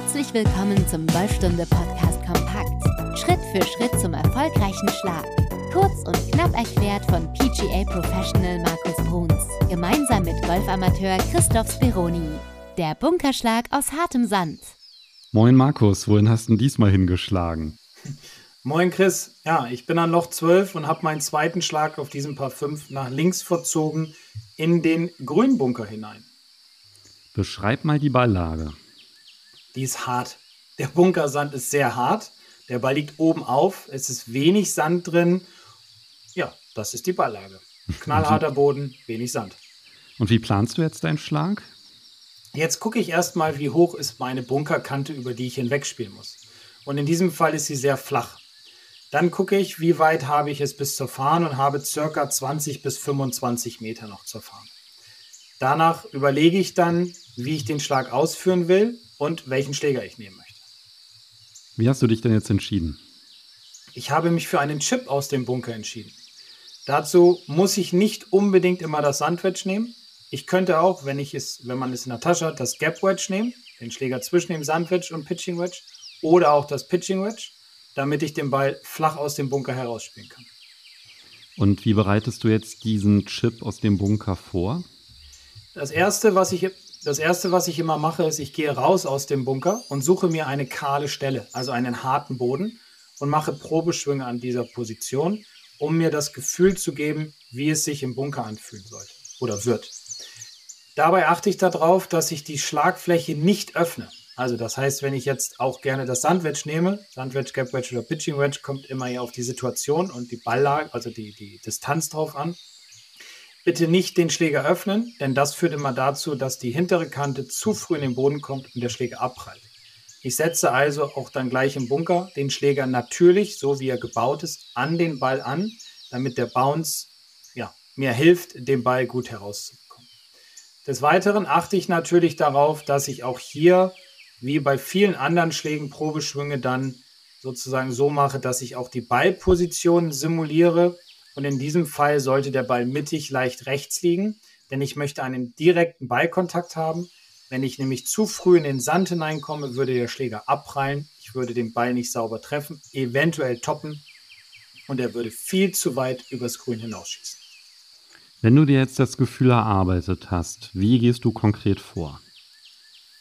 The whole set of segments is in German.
Herzlich willkommen zum Golfstunde Podcast Kompakt. Schritt für Schritt zum erfolgreichen Schlag. Kurz und knapp erklärt von PGA Professional Markus Bruns. Gemeinsam mit Golfamateur Christoph Speroni. Der Bunkerschlag aus hartem Sand. Moin Markus, wohin hast du diesmal hingeschlagen? Moin Chris, ja, ich bin an Loch 12 und habe meinen zweiten Schlag auf diesem Paar 5 nach links verzogen in den Grünbunker hinein. Beschreib mal die Balllage. Die ist hart. Der Bunkersand ist sehr hart. Der Ball liegt oben auf. Es ist wenig Sand drin. Ja, das ist die Balllage. Knallharter Boden, wenig Sand. Und wie planst du jetzt deinen Schlag? Jetzt gucke ich erstmal, wie hoch ist meine Bunkerkante, über die ich hinwegspielen muss. Und in diesem Fall ist sie sehr flach. Dann gucke ich, wie weit habe ich es bis zur Fahne und habe circa 20 bis 25 Meter noch zur Fahne. Danach überlege ich dann, wie ich den Schlag ausführen will und welchen Schläger ich nehmen möchte. Wie hast du dich denn jetzt entschieden? Ich habe mich für einen Chip aus dem Bunker entschieden. Dazu muss ich nicht unbedingt immer das Sandwedge nehmen. Ich könnte auch, wenn ich es, wenn man es in der Tasche hat, das Gap Wedge nehmen, den Schläger zwischen dem Sandwedge und Pitching Wedge oder auch das Pitching Wedge, damit ich den Ball flach aus dem Bunker herausspielen kann. Und wie bereitest du jetzt diesen Chip aus dem Bunker vor? Das erste, was ich, das erste, was ich immer mache, ist, ich gehe raus aus dem Bunker und suche mir eine kahle Stelle, also einen harten Boden und mache Probeschwünge an dieser Position, um mir das Gefühl zu geben, wie es sich im Bunker anfühlen sollte oder wird. Dabei achte ich darauf, dass ich die Schlagfläche nicht öffne. Also das heißt, wenn ich jetzt auch gerne das Sandwedge nehme, Sandwedge, Gap Wedge oder Pitching Wedge, kommt immer ja auf die Situation und die Balllage, also die, die Distanz drauf an. Bitte nicht den Schläger öffnen, denn das führt immer dazu, dass die hintere Kante zu früh in den Boden kommt und der Schläger abprallt. Ich setze also auch dann gleich im Bunker den Schläger natürlich, so wie er gebaut ist, an den Ball an, damit der Bounce ja, mir hilft, den Ball gut herauszubekommen. Des Weiteren achte ich natürlich darauf, dass ich auch hier, wie bei vielen anderen Schlägen, Probeschwünge dann sozusagen so mache, dass ich auch die Ballposition simuliere, und in diesem Fall sollte der Ball mittig leicht rechts liegen, denn ich möchte einen direkten Ballkontakt haben. Wenn ich nämlich zu früh in den Sand hineinkomme, würde der Schläger abprallen. Ich würde den Ball nicht sauber treffen, eventuell toppen und er würde viel zu weit übers Grün hinausschießen. Wenn du dir jetzt das Gefühl erarbeitet hast, wie gehst du konkret vor?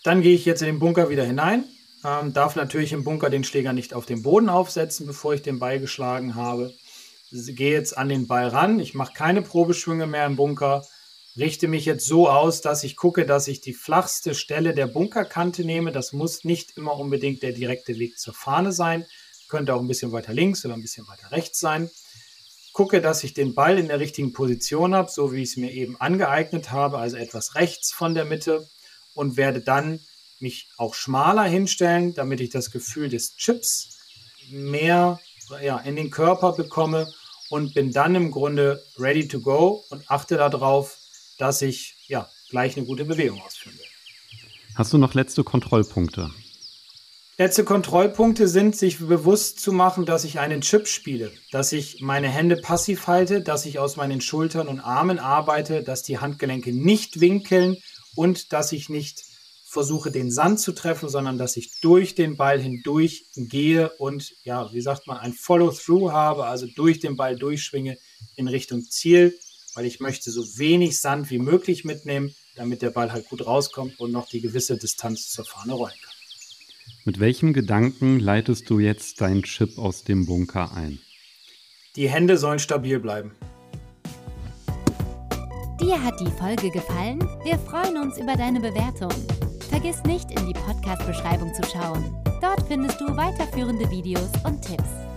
Dann gehe ich jetzt in den Bunker wieder hinein, ähm, darf natürlich im Bunker den Schläger nicht auf den Boden aufsetzen, bevor ich den Ball geschlagen habe gehe jetzt an den Ball ran, ich mache keine Probeschwünge mehr im Bunker, richte mich jetzt so aus, dass ich gucke, dass ich die flachste Stelle der Bunkerkante nehme. Das muss nicht immer unbedingt der direkte Weg zur Fahne sein, könnte auch ein bisschen weiter links oder ein bisschen weiter rechts sein. Gucke, dass ich den Ball in der richtigen Position habe, so wie ich es mir eben angeeignet habe, also etwas rechts von der Mitte und werde dann mich auch schmaler hinstellen, damit ich das Gefühl des Chips mehr ja, in den Körper bekomme und bin dann im Grunde ready to go und achte darauf, dass ich ja gleich eine gute Bewegung ausführen will. Hast du noch letzte Kontrollpunkte? Letzte Kontrollpunkte sind, sich bewusst zu machen, dass ich einen Chip spiele, dass ich meine Hände passiv halte, dass ich aus meinen Schultern und Armen arbeite, dass die Handgelenke nicht winkeln und dass ich nicht versuche, den Sand zu treffen, sondern dass ich durch den Ball hindurch gehe und, ja, wie sagt man, ein Follow-through habe, also durch den Ball durchschwinge in Richtung Ziel, weil ich möchte so wenig Sand wie möglich mitnehmen, damit der Ball halt gut rauskommt und noch die gewisse Distanz zur Fahne rollen kann. Mit welchem Gedanken leitest du jetzt deinen Chip aus dem Bunker ein? Die Hände sollen stabil bleiben. Dir hat die Folge gefallen? Wir freuen uns über deine Bewertung. Vergiss nicht, in die Podcast-Beschreibung zu schauen. Dort findest du weiterführende Videos und Tipps.